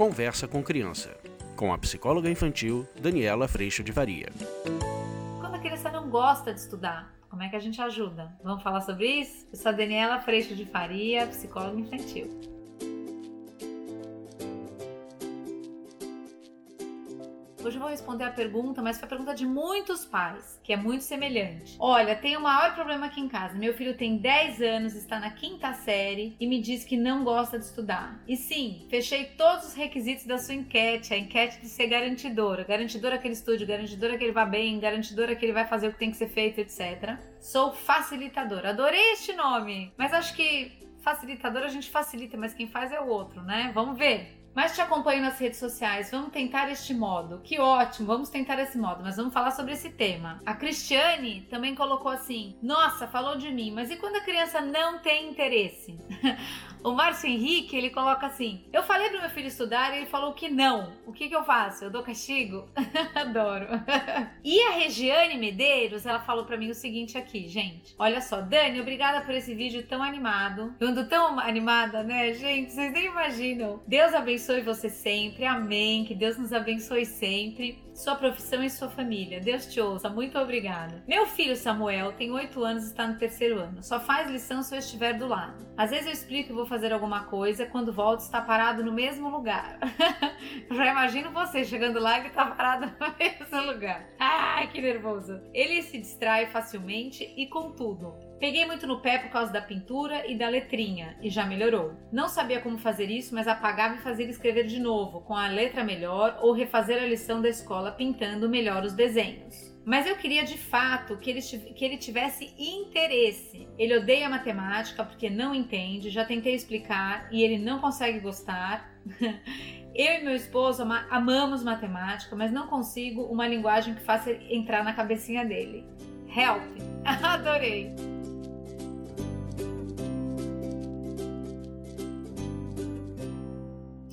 Conversa com Criança, com a psicóloga infantil Daniela Freixo de Varia. Quando a criança não gosta de estudar, como é que a gente ajuda? Vamos falar sobre isso? Eu sou a Daniela Freixo de Faria, psicóloga infantil. Hoje eu vou responder a pergunta, mas foi a pergunta de muitos pais, que é muito semelhante. Olha, tem o maior problema aqui em casa. Meu filho tem 10 anos, está na quinta série e me diz que não gosta de estudar. E sim, fechei todos os requisitos da sua enquete, a enquete de ser garantidora. Garantidora que ele estude, garantidora que ele vá bem, garantidora que ele vai fazer o que tem que ser feito, etc. Sou facilitadora. Adorei este nome, mas acho que facilitadora a gente facilita, mas quem faz é o outro, né? Vamos ver. Mas te acompanho nas redes sociais, vamos tentar este modo. Que ótimo, vamos tentar esse modo, mas vamos falar sobre esse tema. A Cristiane também colocou assim: Nossa, falou de mim, mas e quando a criança não tem interesse? O Márcio Henrique, ele coloca assim: Eu falei pro meu filho estudar e ele falou que não. O que que eu faço? Eu dou castigo? Adoro. e a Regiane Medeiros, ela falou para mim o seguinte aqui, gente. Olha só, Dani, obrigada por esse vídeo tão animado. Eu ando tão animada, né, gente? Vocês nem imaginam. Deus abençoe você sempre. Amém. Que Deus nos abençoe sempre sua profissão e sua família. Deus te ouça. Muito obrigada. Meu filho Samuel tem 8 anos e está no terceiro ano. Só faz lição se eu estiver do lado. Às vezes eu explico e vou fazer alguma coisa, quando volto está parado no mesmo lugar. Já imagino você chegando lá e está parado no mesmo lugar. Ai, que nervoso. Ele se distrai facilmente e com tudo. Peguei muito no pé por causa da pintura e da letrinha e já melhorou. Não sabia como fazer isso, mas apagava e fazia escrever de novo, com a letra melhor ou refazer a lição da escola pintando melhor os desenhos. Mas eu queria de fato que ele, que ele tivesse interesse. Ele odeia matemática porque não entende, já tentei explicar e ele não consegue gostar. Eu e meu esposo amamos matemática, mas não consigo uma linguagem que faça entrar na cabecinha dele. Help! Adorei!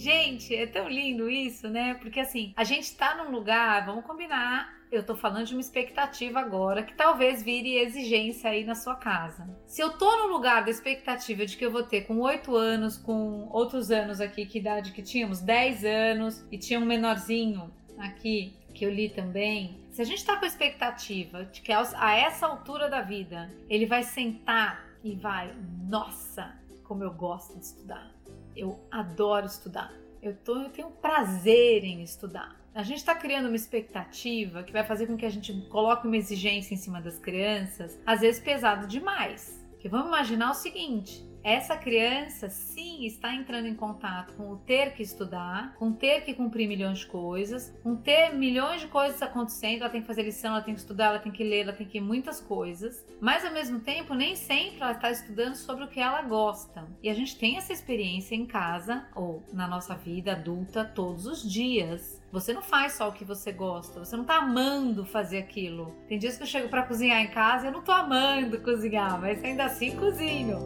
Gente, é tão lindo isso, né? Porque assim, a gente tá num lugar, vamos combinar, eu tô falando de uma expectativa agora que talvez vire exigência aí na sua casa. Se eu tô no lugar da expectativa de que eu vou ter com 8 anos, com outros anos aqui, que idade que tínhamos? 10 anos e tinha um menorzinho aqui que eu li também. Se a gente tá com a expectativa de que a essa altura da vida ele vai sentar e vai, nossa, como eu gosto de estudar eu adoro estudar. Eu, tô, eu tenho prazer em estudar. A gente está criando uma expectativa que vai fazer com que a gente coloque uma exigência em cima das crianças, às vezes pesado demais. Que vamos imaginar o seguinte: essa criança sim está entrando em contato com o ter que estudar, com ter que cumprir milhões de coisas, com ter milhões de coisas acontecendo, ela tem que fazer lição, ela tem que estudar, ela tem que ler, ela tem que muitas coisas, mas ao mesmo tempo nem sempre ela está estudando sobre o que ela gosta. E a gente tem essa experiência em casa ou na nossa vida adulta todos os dias. Você não faz só o que você gosta, você não tá amando fazer aquilo. Tem dias que eu chego para cozinhar em casa e eu não tô amando cozinhar, mas ainda assim cozinho.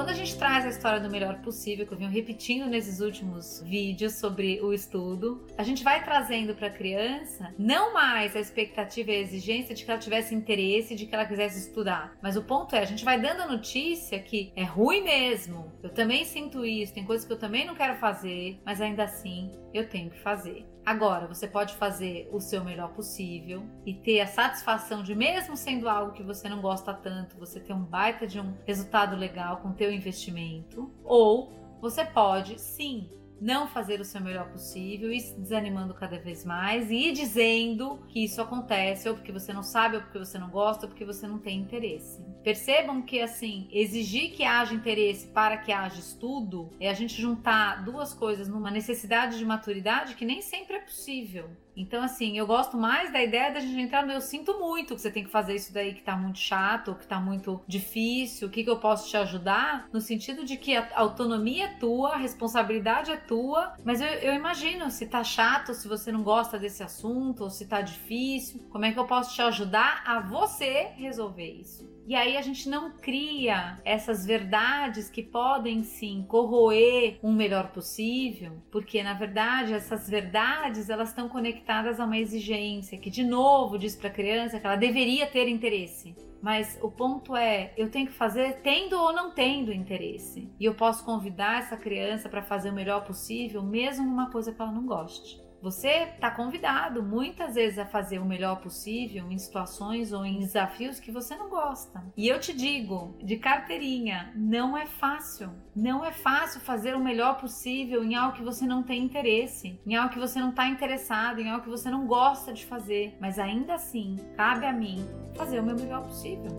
Quando a gente traz a história do melhor possível, que eu venho repetindo nesses últimos vídeos sobre o estudo, a gente vai trazendo para a criança não mais a expectativa e a exigência de que ela tivesse interesse, de que ela quisesse estudar, mas o ponto é, a gente vai dando a notícia que é ruim mesmo. Eu também sinto isso, tem coisas que eu também não quero fazer, mas ainda assim eu tenho que fazer. Agora, você pode fazer o seu melhor possível e ter a satisfação de, mesmo sendo algo que você não gosta tanto, você ter um baita de um resultado legal com o teu investimento. Ou você pode, sim, não fazer o seu melhor possível, ir se desanimando cada vez mais e ir dizendo que isso acontece ou porque você não sabe, ou porque você não gosta, ou porque você não tem interesse. Percebam que assim, exigir que haja interesse para que haja estudo é a gente juntar duas coisas numa necessidade de maturidade que nem sempre é possível. Então, assim, eu gosto mais da ideia da gente entrar no eu sinto muito que você tem que fazer isso daí que tá muito chato, que tá muito difícil, o que, que eu posso te ajudar? No sentido de que a autonomia é tua, a responsabilidade é tua, mas eu, eu imagino se tá chato, se você não gosta desse assunto, ou se tá difícil, como é que eu posso te ajudar a você resolver isso? E aí a gente não cria essas verdades que podem sim corroer um melhor possível, porque na verdade essas verdades elas estão conectadas a uma exigência que de novo diz para a criança que ela deveria ter interesse. Mas o ponto é, eu tenho que fazer tendo ou não tendo interesse. E eu posso convidar essa criança para fazer o melhor possível, mesmo numa coisa que ela não goste. Você está convidado muitas vezes a fazer o melhor possível em situações ou em desafios que você não gosta. E eu te digo, de carteirinha, não é fácil. Não é fácil fazer o melhor possível em algo que você não tem interesse, em algo que você não está interessado, em algo que você não gosta de fazer. Mas ainda assim, cabe a mim fazer o meu melhor possível.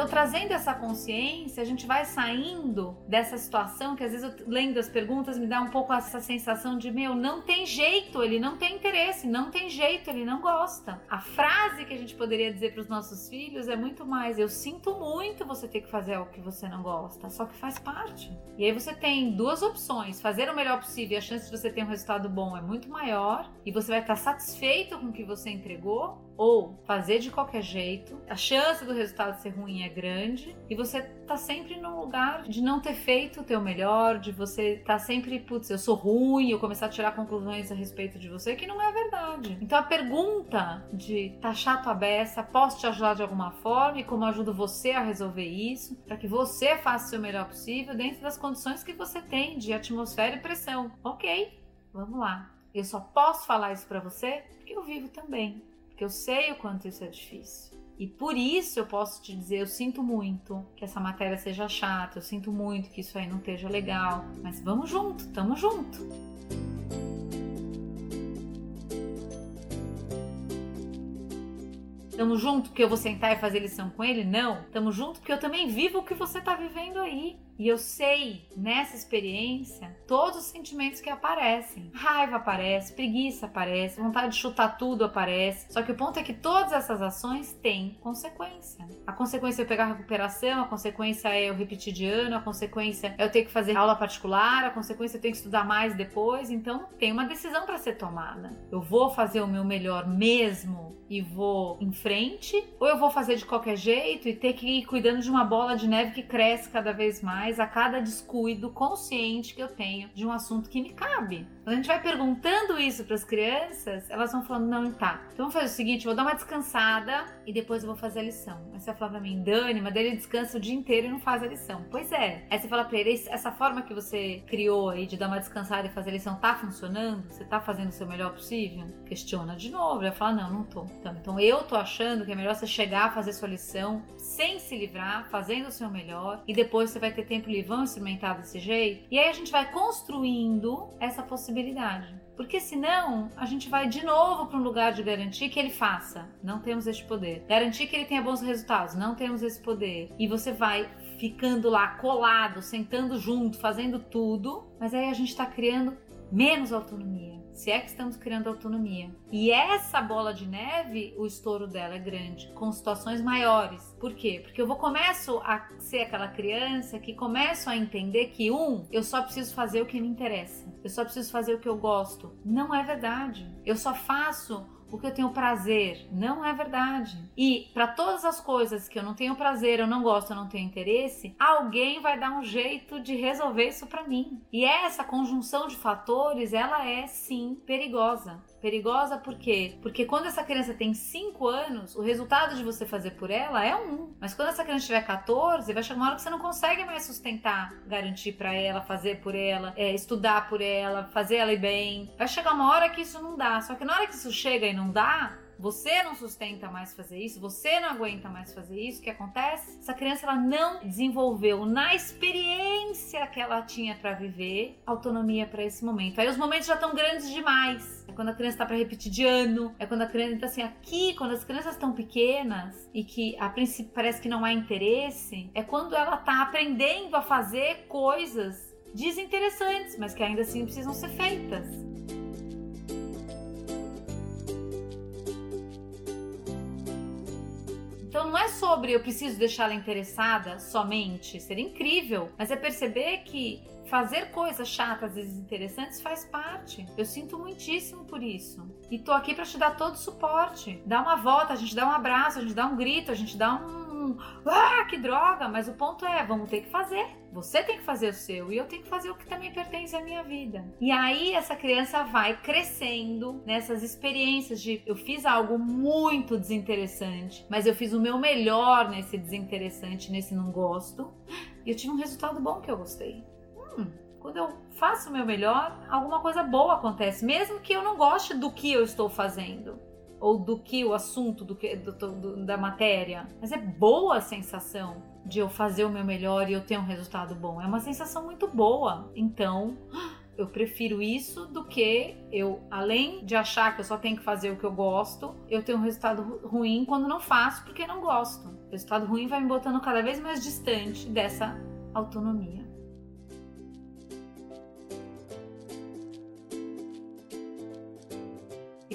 Então, trazendo essa consciência, a gente vai saindo dessa situação que às vezes eu lendo as perguntas me dá um pouco essa sensação de meu, não tem jeito, ele não tem interesse, não tem jeito, ele não gosta. A frase que a gente poderia dizer para os nossos filhos é muito mais: eu sinto muito você ter que fazer algo que você não gosta, só que faz parte. E aí você tem duas opções: fazer o melhor possível e a chance de você ter um resultado bom é muito maior, e você vai estar satisfeito com o que você entregou, ou fazer de qualquer jeito, a chance do resultado ser ruim é grande e você tá sempre num lugar de não ter feito o teu melhor, de você tá sempre, putz, eu sou ruim, eu começar a tirar conclusões a respeito de você que não é verdade. Então a pergunta de tá chato a beça, posso te ajudar de alguma forma e como ajudo você a resolver isso, para que você faça o seu melhor possível dentro das condições que você tem de atmosfera e pressão. OK? Vamos lá. Eu só posso falar isso para você porque eu vivo também porque eu sei o quanto isso é difícil. E por isso eu posso te dizer, eu sinto muito que essa matéria seja chata, eu sinto muito que isso aí não esteja legal, mas vamos junto, tamo junto. Tamo junto porque eu vou sentar e fazer lição com ele? Não. Tamo junto porque eu também vivo o que você tá vivendo aí. E eu sei nessa experiência todos os sentimentos que aparecem. Raiva aparece, preguiça aparece, vontade de chutar tudo aparece. Só que o ponto é que todas essas ações têm consequência. A consequência é eu pegar a recuperação, a consequência é eu repetir de ano, a consequência é eu ter que fazer aula particular, a consequência é eu ter que estudar mais depois. Então tem uma decisão para ser tomada. Eu vou fazer o meu melhor mesmo e vou em frente, ou eu vou fazer de qualquer jeito e ter que ir cuidando de uma bola de neve que cresce cada vez mais a cada descuido consciente que eu tenho de um assunto que me cabe. Quando a gente vai perguntando isso para as crianças, elas vão falando: não, tá, então vamos fazer o seguinte, vou dar uma descansada e depois eu vou fazer a lição. Aí você vai falar pra mim, Dani, mas ele descansa o dia inteiro e não faz a lição. Pois é. Aí você fala pra ele: essa forma que você criou aí de dar uma descansada e fazer a lição tá funcionando? Você tá fazendo o seu melhor possível? Questiona de novo. Ele vai falar: não, não tô. Então, então eu tô achando que é melhor você chegar a fazer sua lição sem se livrar, fazendo o seu melhor, e depois você vai ter tempo livre, vão experimentar desse jeito. E aí a gente vai construindo essa possibilidade. Porque senão a gente vai de novo para um lugar de garantir que ele faça. Não temos este poder. Garantir que ele tenha bons resultados. Não temos esse poder. E você vai ficando lá colado, sentando junto, fazendo tudo. Mas aí a gente está criando menos autonomia se é que estamos criando autonomia. E essa bola de neve, o estouro dela é grande, com situações maiores. Por quê? Porque eu vou começo a ser aquela criança que começo a entender que um, eu só preciso fazer o que me interessa. Eu só preciso fazer o que eu gosto. Não é verdade. Eu só faço porque eu tenho prazer. Não é verdade. E para todas as coisas que eu não tenho prazer, eu não gosto, eu não tenho interesse, alguém vai dar um jeito de resolver isso para mim. E essa conjunção de fatores, ela é sim perigosa. Perigosa por quê? Porque quando essa criança tem 5 anos, o resultado de você fazer por ela é um. Mas quando essa criança tiver 14, vai chegar uma hora que você não consegue mais sustentar, garantir para ela, fazer por ela, é, estudar por ela, fazer ela ir bem. Vai chegar uma hora que isso não dá. Só que na hora que isso chega e não dá, você não sustenta mais fazer isso, você não aguenta mais fazer isso, o que acontece? Essa criança ela não desenvolveu na experiência que ela tinha para viver autonomia para esse momento. Aí os momentos já estão grandes demais. É quando a criança está para repetir de ano, é quando a criança então assim aqui, quando as crianças estão pequenas e que a princípio parece que não há interesse, é quando ela está aprendendo a fazer coisas desinteressantes, mas que ainda assim precisam ser feitas. Não é sobre eu preciso deixar ela interessada somente, seria incrível, mas é perceber que fazer coisas chatas e desinteressantes faz parte. Eu sinto muitíssimo por isso. E tô aqui para te dar todo o suporte. Dá uma volta, a gente dá um abraço, a gente dá um grito, a gente dá um ah, que droga, mas o ponto é, vamos ter que fazer. Você tem que fazer o seu e eu tenho que fazer o que também pertence à minha vida. E aí essa criança vai crescendo nessas experiências de eu fiz algo muito desinteressante, mas eu fiz o meu melhor nesse desinteressante, nesse não gosto, e eu tive um resultado bom que eu gostei hum, quando eu faço o meu melhor, alguma coisa boa acontece, mesmo que eu não goste do que eu estou fazendo ou do que o assunto do que do, do, da matéria, mas é boa a sensação de eu fazer o meu melhor e eu ter um resultado bom. É uma sensação muito boa. Então, eu prefiro isso do que eu, além de achar que eu só tenho que fazer o que eu gosto, eu tenho um resultado ruim quando não faço porque não gosto. O resultado ruim vai me botando cada vez mais distante dessa autonomia.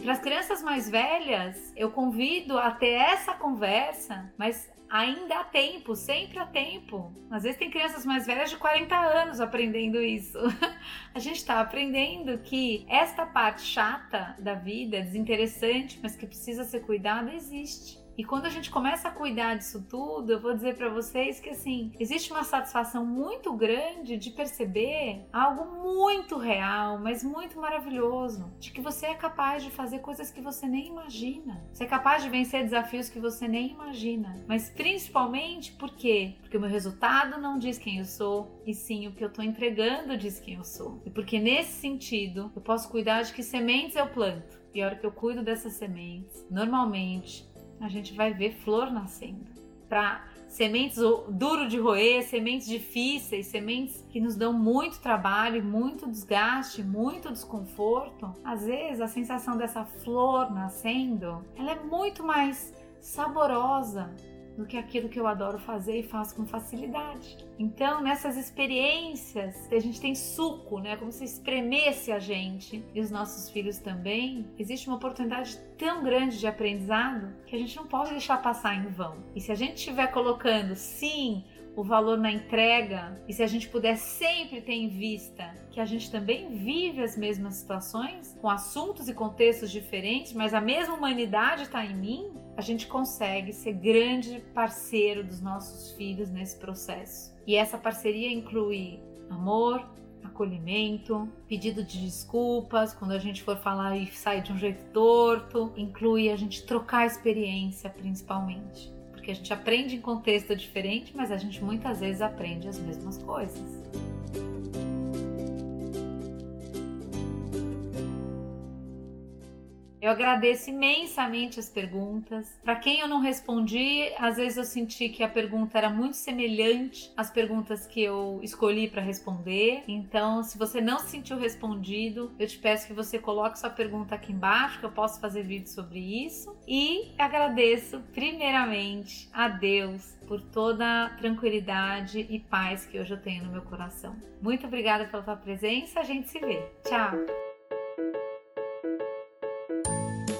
Para as crianças mais velhas, eu convido a ter essa conversa, mas ainda há tempo, sempre há tempo. Às vezes tem crianças mais velhas de 40 anos aprendendo isso. A gente está aprendendo que esta parte chata da vida, desinteressante, mas que precisa ser cuidada, existe. E quando a gente começa a cuidar disso tudo, eu vou dizer para vocês que assim, existe uma satisfação muito grande de perceber algo muito real, mas muito maravilhoso, de que você é capaz de fazer coisas que você nem imagina. Você é capaz de vencer desafios que você nem imagina. Mas principalmente por quê? Porque o meu resultado não diz quem eu sou, e sim o que eu tô entregando diz quem eu sou. E porque nesse sentido, eu posso cuidar de que sementes eu planto. E a hora que eu cuido dessas sementes, normalmente a gente vai ver flor nascendo. Para sementes duro de roer, sementes difíceis, sementes que nos dão muito trabalho, muito desgaste, muito desconforto. Às vezes a sensação dessa flor nascendo, ela é muito mais saborosa, do que aquilo que eu adoro fazer e faço com facilidade. Então, nessas experiências, a gente tem suco, né? Como se espremesse a gente e os nossos filhos também. Existe uma oportunidade tão grande de aprendizado que a gente não pode deixar passar em vão. E se a gente estiver colocando, sim, o valor na entrega e se a gente puder sempre ter em vista que a gente também vive as mesmas situações com assuntos e contextos diferentes, mas a mesma humanidade está em mim, a gente consegue ser grande parceiro dos nossos filhos nesse processo. E essa parceria inclui amor, acolhimento, pedido de desculpas quando a gente for falar e sair de um jeito torto, inclui a gente trocar experiência principalmente. Porque a gente aprende em contexto diferente, mas a gente muitas vezes aprende as mesmas coisas. Eu agradeço imensamente as perguntas. Para quem eu não respondi, às vezes eu senti que a pergunta era muito semelhante às perguntas que eu escolhi para responder. Então, se você não se sentiu respondido, eu te peço que você coloque sua pergunta aqui embaixo, que eu posso fazer vídeo sobre isso. E agradeço primeiramente a Deus por toda a tranquilidade e paz que hoje eu tenho no meu coração. Muito obrigada pela tua presença. A gente se vê. Tchau.